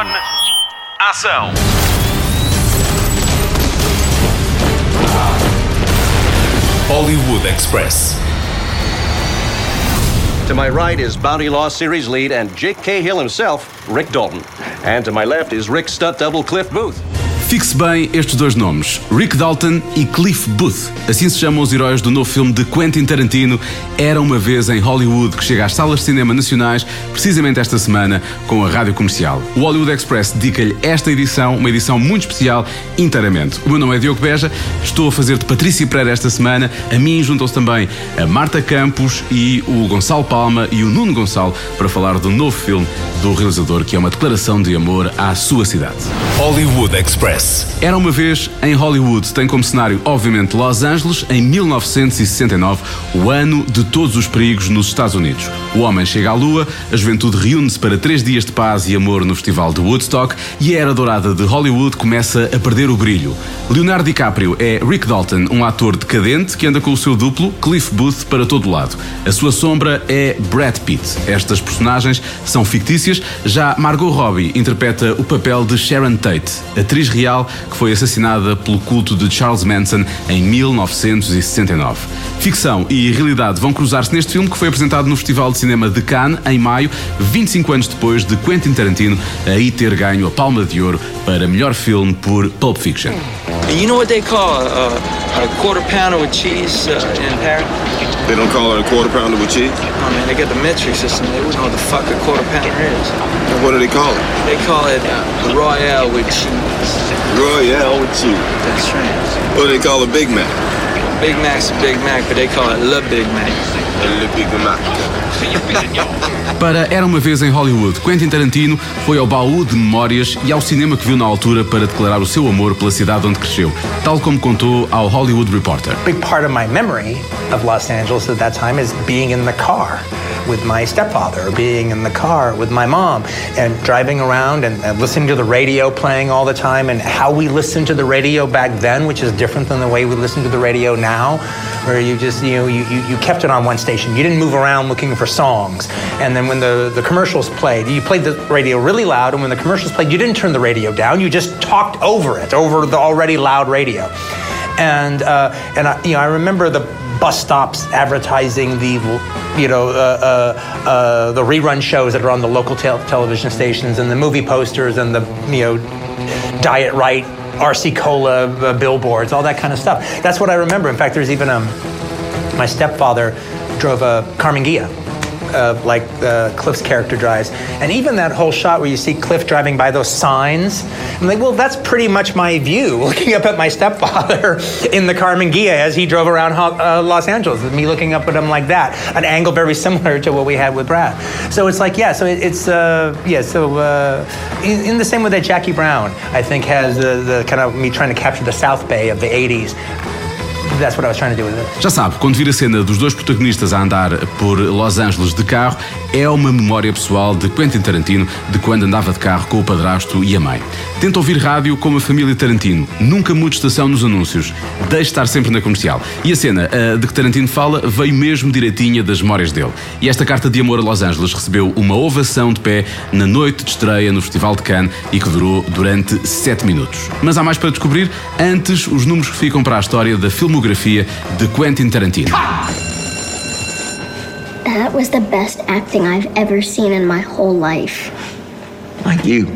On. Ação. Hollywood Express. To my right is Bounty Law Series lead and Jake Cahill himself, Rick Dalton. And to my left is Rick stunt double Cliff Booth. Fixe bem estes dois nomes, Rick Dalton e Cliff Booth. Assim se chamam os heróis do novo filme de Quentin Tarantino, Era uma vez em Hollywood, que chega às salas de cinema nacionais precisamente esta semana com a rádio comercial. O Hollywood Express dedica-lhe esta edição, uma edição muito especial, inteiramente. O meu nome é Diogo Beja, estou a fazer de Patrícia Pereira esta semana. A mim juntam-se também a Marta Campos e o Gonçalo Palma e o Nuno Gonçalo para falar do novo filme do realizador, que é uma declaração de amor à sua cidade. Hollywood Express. Era uma vez em Hollywood, tem como cenário, obviamente, Los Angeles, em 1969, o ano de todos os perigos nos Estados Unidos. O homem chega à Lua, a juventude reúne-se para três dias de paz e amor no Festival de Woodstock e a era dourada de Hollywood começa a perder o brilho. Leonardo DiCaprio é Rick Dalton, um ator decadente que anda com o seu duplo, Cliff Booth, para todo lado. A sua sombra é Brad Pitt. Estas personagens são fictícias, já Margot Robbie interpreta o papel de Sharon Tate, atriz real que foi assassinada pelo culto de Charles Manson em 1969. Ficção e realidade vão cruzar-se neste filme que foi apresentado no Festival de Cinema de Cannes em maio, 25 anos depois de Quentin Tarantino aí ter ganho a Palma de Ouro para melhor filme por Pulp Fiction. You know what they call a, a quarter pounder with cheese uh, in Paris? They don't call it a quarter pounder with cheese? Oh man, they got the metric system. They wouldn't know what the fuck a quarter pounder is. And what do they call it? They call it uh, Royale with cheese. Royale with cheese. That's right. What do they call a Big Mac? Big Mac's a Big Mac, but they call it Le Big Mac. Le Big Mac. Para Era uma vez em Hollywood, Quentin Tarantino foi ao baú de memórias e ao cinema que viu na altura para declarar o seu amor pela cidade onde cresceu, tal como contou ao Hollywood Reporter. big part of my memory of Los Angeles at that time is being in the car with my stepfather, being in the car with my mom, and driving around and, and listening to the radio playing all the time, and how we listened to the radio back then, which is different than the way we listen to the radio now, where you just you know you, you, you kept it on one station. You didn't move around looking for songs, and then when the, the commercials played, you played the radio really loud, and when the commercials played, you didn't turn the radio down. You just talked over it, over the already loud radio and uh, and I, you know I remember the bus stops advertising the you know uh, uh, uh, the rerun shows that are on the local tel- television stations and the movie posters and the you know diet right RC cola uh, billboards all that kind of stuff. That's what I remember. In fact there's even um, my stepfather drove a Carmen Ghia uh, like uh, Cliff's character drives. And even that whole shot where you see Cliff driving by those signs, I'm like, well, that's pretty much my view, looking up at my stepfather in the Carmen Ghia as he drove around uh, Los Angeles, me looking up at him like that, an angle very similar to what we had with Brad. So it's like, yeah, so it, it's, uh, yeah, so uh, in, in the same way that Jackie Brown, I think, has the, the kind of me trying to capture the South Bay of the 80s. Já sabe, quando vir a cena dos dois protagonistas a andar por Los Angeles de carro, é uma memória pessoal de Quentin Tarantino de quando andava de carro com o padrasto e a mãe. Tenta ouvir rádio como a família Tarantino. Nunca mude estação nos anúncios. Deixe estar sempre na comercial. E a cena a de que Tarantino fala veio mesmo direitinha das memórias dele. E esta carta de amor a Los Angeles recebeu uma ovação de pé na noite de estreia no Festival de Cannes e que durou durante 7 minutos. Mas há mais para descobrir. Antes, os números que ficam para a história da filmografia de Quentin Tarantino. That was the best acting I've ever seen in my whole life. Like you.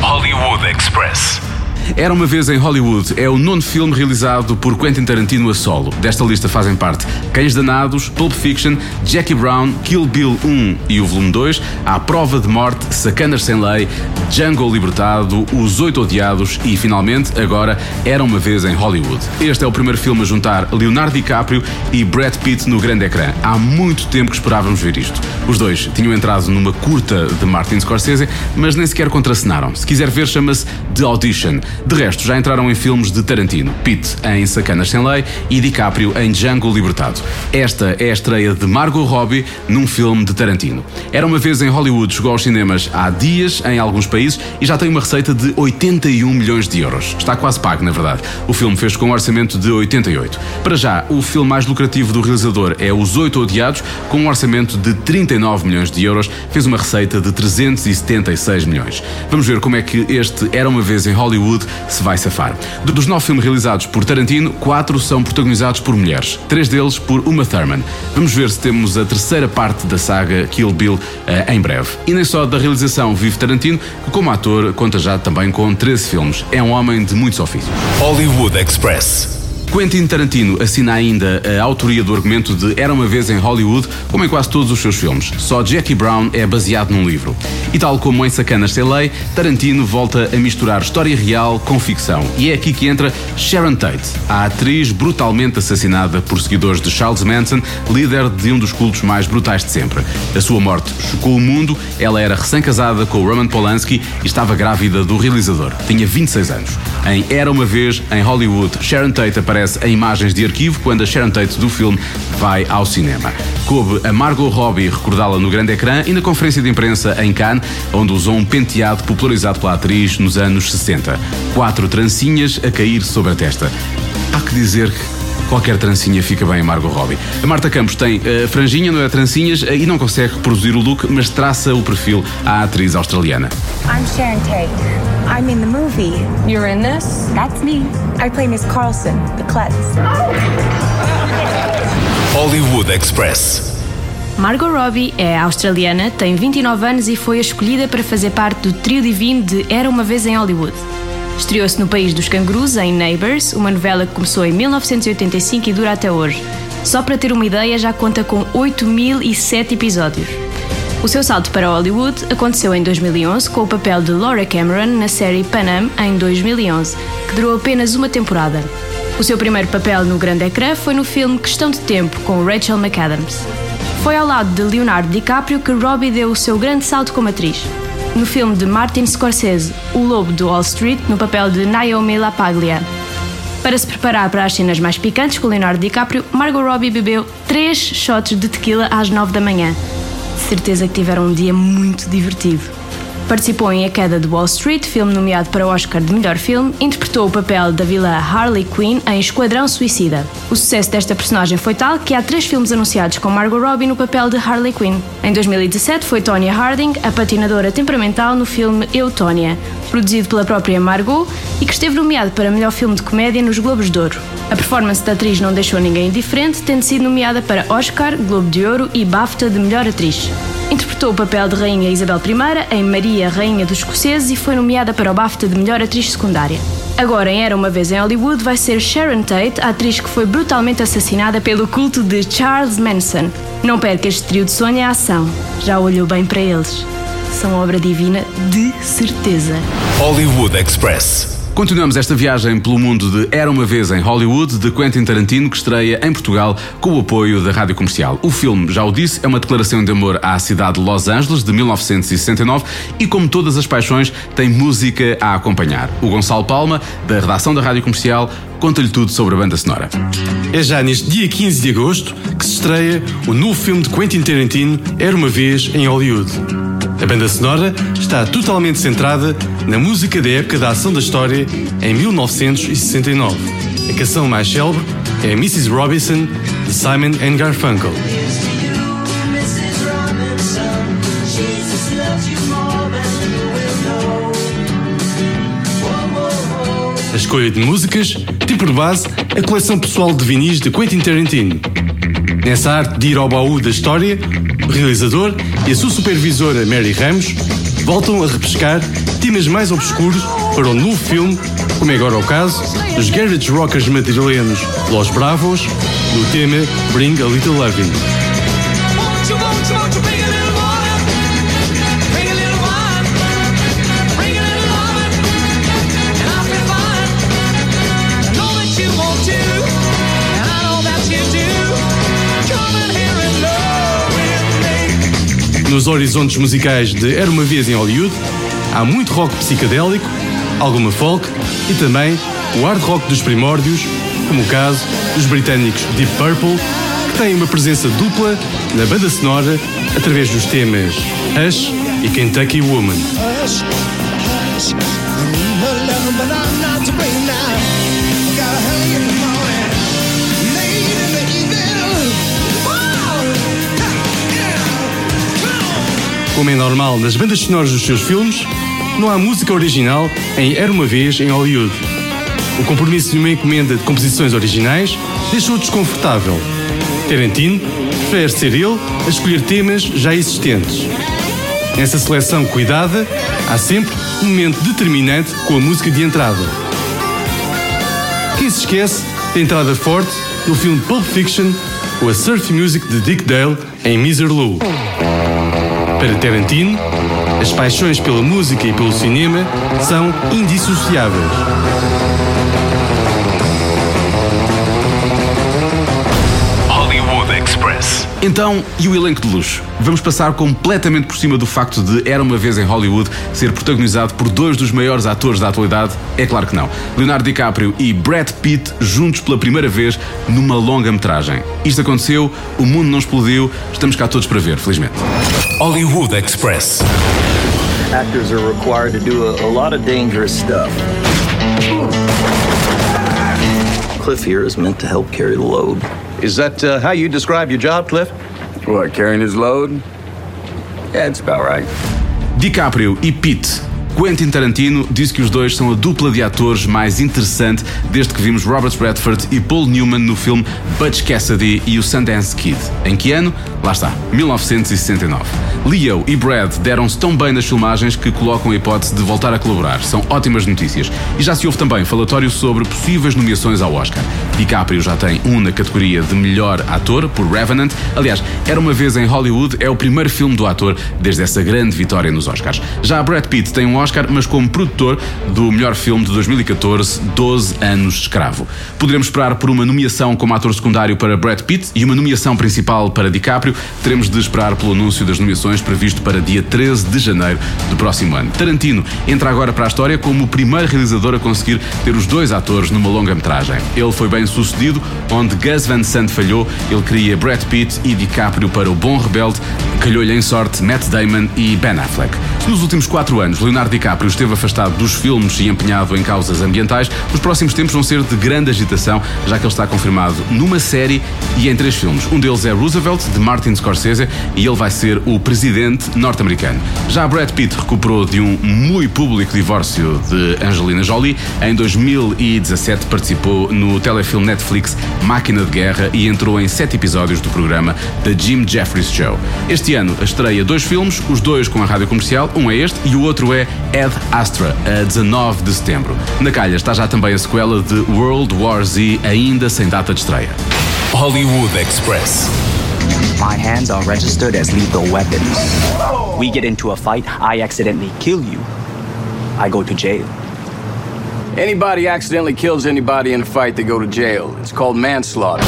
Hollywood Express. Era uma vez em Hollywood é o nono filme realizado por Quentin Tarantino a solo. Desta lista fazem parte Cães Danados, Pulp Fiction, Jackie Brown, Kill Bill 1 e o volume 2, À Prova de Morte, Sacanas Sem Lei, Django Libertado, Os Oito Odiados e, finalmente, agora Era uma vez em Hollywood. Este é o primeiro filme a juntar Leonardo DiCaprio e Brad Pitt no grande ecrã. Há muito tempo que esperávamos ver isto. Os dois tinham entrado numa curta de Martin Scorsese, mas nem sequer contracenaram. Se quiser ver, chama-se The Audition. De resto, já entraram em filmes de Tarantino, Pitt em Sacanas Sem Lei e DiCaprio em Django Libertado. Esta é a estreia de Margot Robbie num filme de Tarantino. Era uma vez em Hollywood, chegou aos cinemas há dias em alguns países e já tem uma receita de 81 milhões de euros. Está quase pago, na verdade. O filme fez com um orçamento de 88. Para já, o filme mais lucrativo do realizador é Os Oito Odiados, com um orçamento de 39 milhões de euros, fez uma receita de 376 milhões. Vamos ver como é que este Era uma vez em Hollywood se vai safar. Dos nove filmes realizados por Tarantino, quatro são protagonizados por mulheres, três deles por Uma Thurman. Vamos ver se temos a terceira parte da saga Kill Bill eh, em breve. E nem só da realização vive Tarantino, que como ator conta já também com 13 filmes. É um homem de muitos ofícios. Hollywood Express. Quentin Tarantino assina ainda a autoria do argumento de Era uma vez em Hollywood, como em quase todos os seus filmes. Só Jackie Brown é baseado num livro. E tal como em Sacanas Sem Lei, Tarantino volta a misturar história real com ficção. E é aqui que entra Sharon Tate, a atriz brutalmente assassinada por seguidores de Charles Manson, líder de um dos cultos mais brutais de sempre. A sua morte chocou o mundo, ela era recém-casada com Roman Polanski e estava grávida do realizador. Tinha 26 anos. Em Era uma vez em Hollywood, Sharon Tate aparece em imagens de arquivo quando a Sharon Tate do filme vai ao cinema. Coube a Margot Robbie recordá-la no grande ecrã e na conferência de imprensa em Cannes, onde usou um penteado popularizado pela atriz nos anos 60. Quatro trancinhas a cair sobre a testa. Há que dizer que Qualquer trancinha fica bem a Margot Robbie. A Marta Campos tem uh, franjinha, não é trancinhas, uh, e não consegue reproduzir o look, mas traça o perfil à atriz australiana. I'm Sharon Tate. I'm in the movie. You're in this? That's me. I play Miss Carlson, the klutz. Hollywood Express. Margot Robbie é australiana, tem 29 anos e foi escolhida para fazer parte do trio divino de Era uma vez em Hollywood. Estreou-se no País dos Cangurus, em Neighbours, uma novela que começou em 1985 e dura até hoje. Só para ter uma ideia, já conta com 8.007 episódios. O seu salto para Hollywood aconteceu em 2011 com o papel de Laura Cameron na série Panam em 2011, que durou apenas uma temporada. O seu primeiro papel no grande ecrã foi no filme Questão de Tempo com Rachel McAdams. Foi ao lado de Leonardo DiCaprio que Robbie deu o seu grande salto como atriz. No filme de Martin Scorsese, O Lobo do Wall Street, no papel de Naomi LaPaglia. Para se preparar para as cenas mais picantes com Leonardo DiCaprio, Margot Robbie bebeu 3 shots de tequila às 9 da manhã. Certeza que tiveram um dia muito divertido. Participou em A Queda de Wall Street, filme nomeado para o Oscar de melhor filme, interpretou o papel da vilã Harley Quinn em Esquadrão Suicida. O sucesso desta personagem foi tal que há três filmes anunciados com Margot Robbie no papel de Harley Quinn. Em 2017 foi Tonya Harding, a patinadora temperamental no filme Eu, Tonya, produzido pela própria Margot e que esteve nomeado para melhor filme de comédia nos Globos de Ouro. A performance da atriz não deixou ninguém indiferente, tendo sido nomeada para Oscar, Globo de Ouro e BAFTA de melhor atriz. Interpretou o papel de Rainha Isabel I em Maria, Rainha dos Escoceses e foi nomeada para o BAFTA de melhor atriz secundária. Agora, em Era uma vez em Hollywood, vai ser Sharon Tate, a atriz que foi brutalmente assassinada pelo culto de Charles Manson. Não perca este trio de sonho e ação. Já olhou bem para eles. São obra divina de certeza. Hollywood Express. Continuamos esta viagem pelo mundo de Era uma vez em Hollywood, de Quentin Tarantino, que estreia em Portugal com o apoio da Rádio Comercial. O filme, já o disse, é uma declaração de amor à cidade de Los Angeles, de 1969, e como todas as paixões, tem música a acompanhar. O Gonçalo Palma, da redação da Rádio Comercial, conta-lhe tudo sobre a banda sonora. É já neste dia 15 de agosto que se estreia o novo filme de Quentin Tarantino, Era uma vez em Hollywood. A banda sonora está totalmente centrada na música da época da ação da história em 1969. A canção mais célebre é Mrs. Robinson, de Simon and Garfunkel. A escolha de músicas tem por base a coleção pessoal de vinis de Quentin Tarantino. Nessa arte de ir ao baú da história, realizador e a sua supervisora Mary Ramos voltam a repescar temas mais obscuros para o novo filme, como é agora o caso dos garage rockers madrilenos Los Bravos, do tema Bring a Little Loving. Nos horizontes musicais de Era uma vez em Hollywood, há muito rock psicadélico, alguma folk e também o hard rock dos primórdios, como o caso dos britânicos Deep Purple, que têm uma presença dupla na banda sonora através dos temas Hush e Kentucky Woman. Como é normal nas bandas sonoras dos seus filmes, não há música original em Era uma Vez em Hollywood. O compromisso de uma encomenda de composições originais deixou-o desconfortável. Tarantino prefere ser ele a escolher temas já existentes. Nessa seleção cuidada, há sempre um momento determinante com a música de entrada. Quem se esquece da entrada forte no filme Pulp Fiction com a surf music de Dick Dale em Miser Lou. Para Tarantino, as paixões pela música e pelo cinema são indissociáveis. Então, e o elenco de luxo? Vamos passar completamente por cima do facto de Era uma vez em Hollywood ser protagonizado por dois dos maiores atores da atualidade? É claro que não. Leonardo DiCaprio e Brad Pitt juntos pela primeira vez numa longa-metragem. Isto aconteceu, o mundo não explodiu, estamos cá todos para ver, felizmente. Hollywood Express. Actors are required to do a, a lot of dangerous stuff. Cliff here is meant to help carry the load. Is that uh, how you describe your job, Cliff? What, carrying his load? Yeah, it's about right. DiCaprio e Pitt. Quentin Tarantino diz que os dois são a dupla de atores mais interessante desde que vimos Robert Redford e Paul Newman no filme Butch Cassidy e o Sundance Kid. Em que ano? Lá está, 1969. Leo e Brad deram-se tão bem nas filmagens que colocam a hipótese de voltar a colaborar. São ótimas notícias. E já se ouve também falatório sobre possíveis nomeações ao Oscar. DiCaprio já tem um na categoria de melhor ator por Revenant. Aliás, Era uma vez em Hollywood é o primeiro filme do ator desde essa grande vitória nos Oscars. Já Brad Pitt tem um Oscar, mas como produtor do melhor filme de 2014, 12 anos de escravo. Poderemos esperar por uma nomeação como ator secundário para Brad Pitt e uma nomeação principal para DiCaprio. Teremos de esperar pelo anúncio das nomeações previsto para dia 13 de janeiro do próximo ano. Tarantino entra agora para a história como o primeiro realizador a conseguir ter os dois atores numa longa-metragem. Ele foi bem sucedido, onde Gus Van Sant falhou, ele queria Brad Pitt e DiCaprio para o Bom Rebelde, calhou-lhe em sorte Matt Damon e Ben Affleck. Nos últimos quatro anos Leonardo DiCaprio esteve afastado dos filmes e empenhado em causas ambientais, os próximos tempos vão ser de grande agitação, já que ele está confirmado numa série e em três filmes. Um deles é Roosevelt, de Martin Scorsese, e ele vai ser o presidente norte-americano. Já Brad Pitt recuperou de um muito público divórcio de Angelina Jolie. Em 2017 participou no telefilme Netflix Máquina de Guerra e entrou em sete episódios do programa The Jim Jeffries Show. Este ano estreia dois filmes, os dois com a rádio comercial, um é este e o outro é Ed Astra, a 19 de setembro. Na calha está já também a sequela de World War Z, ainda sem data de estreia. Hollywood Express. My hands are registered as lethal weapons. We get into a fight, I accidentally kill you. I go to jail. Anybody accidentally kills anybody in a fight, they go to jail. It's called manslaughter.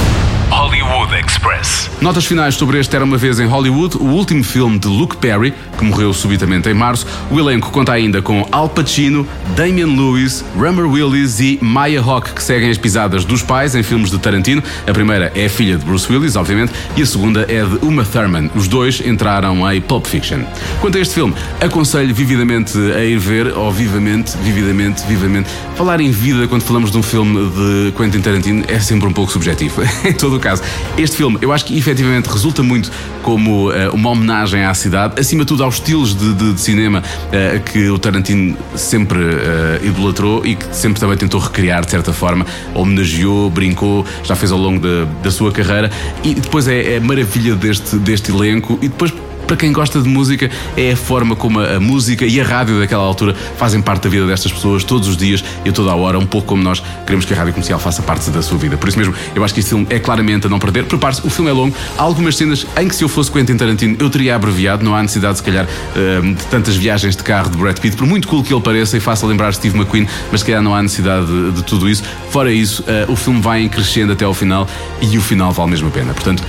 Hollywood Express. Notas finais sobre este Era uma Vez em Hollywood, o último filme de Luke Perry, que morreu subitamente em março. O elenco conta ainda com Al Pacino, Damian Lewis, Rummer Willis e Maya Hawke, que seguem as pisadas dos pais em filmes de Tarantino. A primeira é a filha de Bruce Willis, obviamente, e a segunda é de Uma Thurman. Os dois entraram em Pulp Fiction. Quanto a este filme, aconselho vividamente a ir ver, ou vivamente, vividamente, vivamente. Falar em vida quando falamos de um filme de Quentin Tarantino é sempre um pouco subjetivo. em todo o caso, este filme eu acho que efetivamente resulta muito como uh, uma homenagem à cidade, acima de tudo aos estilos de, de, de cinema uh, que o Tarantino sempre uh, idolatrou e que sempre também tentou recriar de certa forma, homenageou, brincou, já fez ao longo da, da sua carreira. E depois é, é maravilha deste, deste elenco. E depois para quem gosta de música, é a forma como a, música e a rádio daquela altura fazem parte da vida destas pessoas todos os dias e a toda a hora, um pouco como nós queremos que a rádio comercial faça parte da sua vida. Por isso mesmo, eu acho que este filme é claramente a não perder. Prepare-se, o filme é longo, há algumas cenas em que se eu fosse Quentin Tarantino eu teria abreviado, não há necessidade, se calhar, de tantas viagens de carro de Brad Pitt, por muito cool que ele pareça e faça lembrar Steve McQueen, mas se calhar não há necessidade de, de tudo isso. Fora isso, uh, o filme vai crescendo até ao final e o final vale mesmo a pena. Portanto,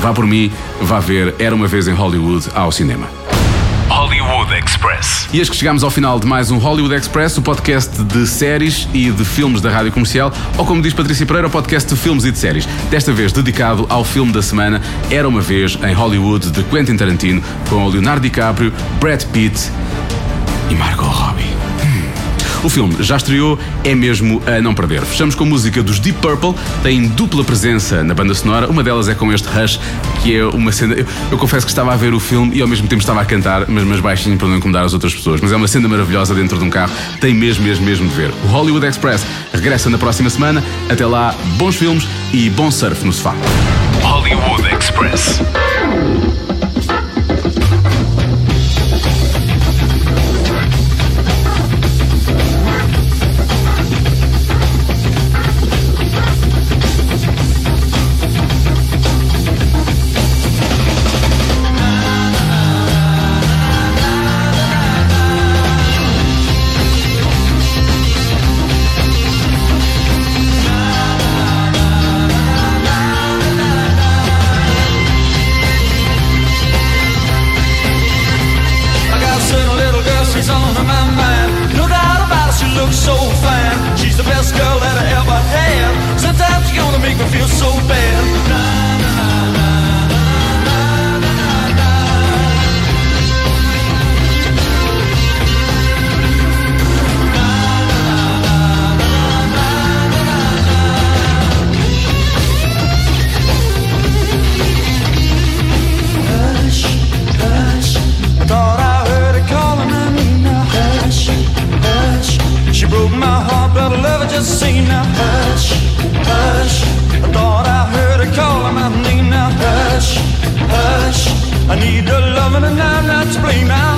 Vá por mim, vá ver Era uma vez em Hollywood ao cinema. Hollywood Express. E eis que chegamos ao final de mais um Hollywood Express, o podcast de séries e de filmes da rádio comercial, ou como diz Patrícia Pereira, o podcast de filmes e de séries. Desta vez dedicado ao filme da semana Era uma Vez em Hollywood de Quentin Tarantino, com o Leonardo DiCaprio, Brad Pitt e Margot Robbie. O filme já estreou, é mesmo a não perder. Fechamos com música dos Deep Purple, tem dupla presença na banda sonora. Uma delas é com este Rush, que é uma cena. Eu, eu confesso que estava a ver o filme e ao mesmo tempo estava a cantar, mas, mas baixinho para não incomodar as outras pessoas. Mas é uma cena maravilhosa dentro de um carro, tem mesmo, mesmo, mesmo de ver. O Hollywood Express regressa na próxima semana. Até lá, bons filmes e bom surf no sofá. Hollywood Express. Feel so need her loving and I'm not to blame now.